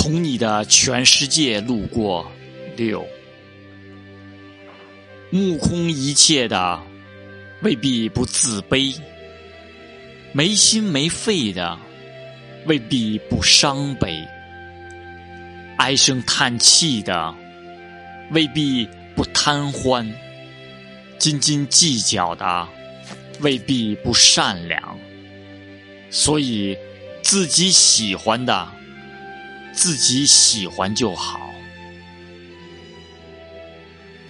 从你的全世界路过，六，目空一切的未必不自卑，没心没肺的未必不伤悲，唉声叹气的未必不贪欢，斤斤计较的未必不善良，所以自己喜欢的。自己喜欢就好。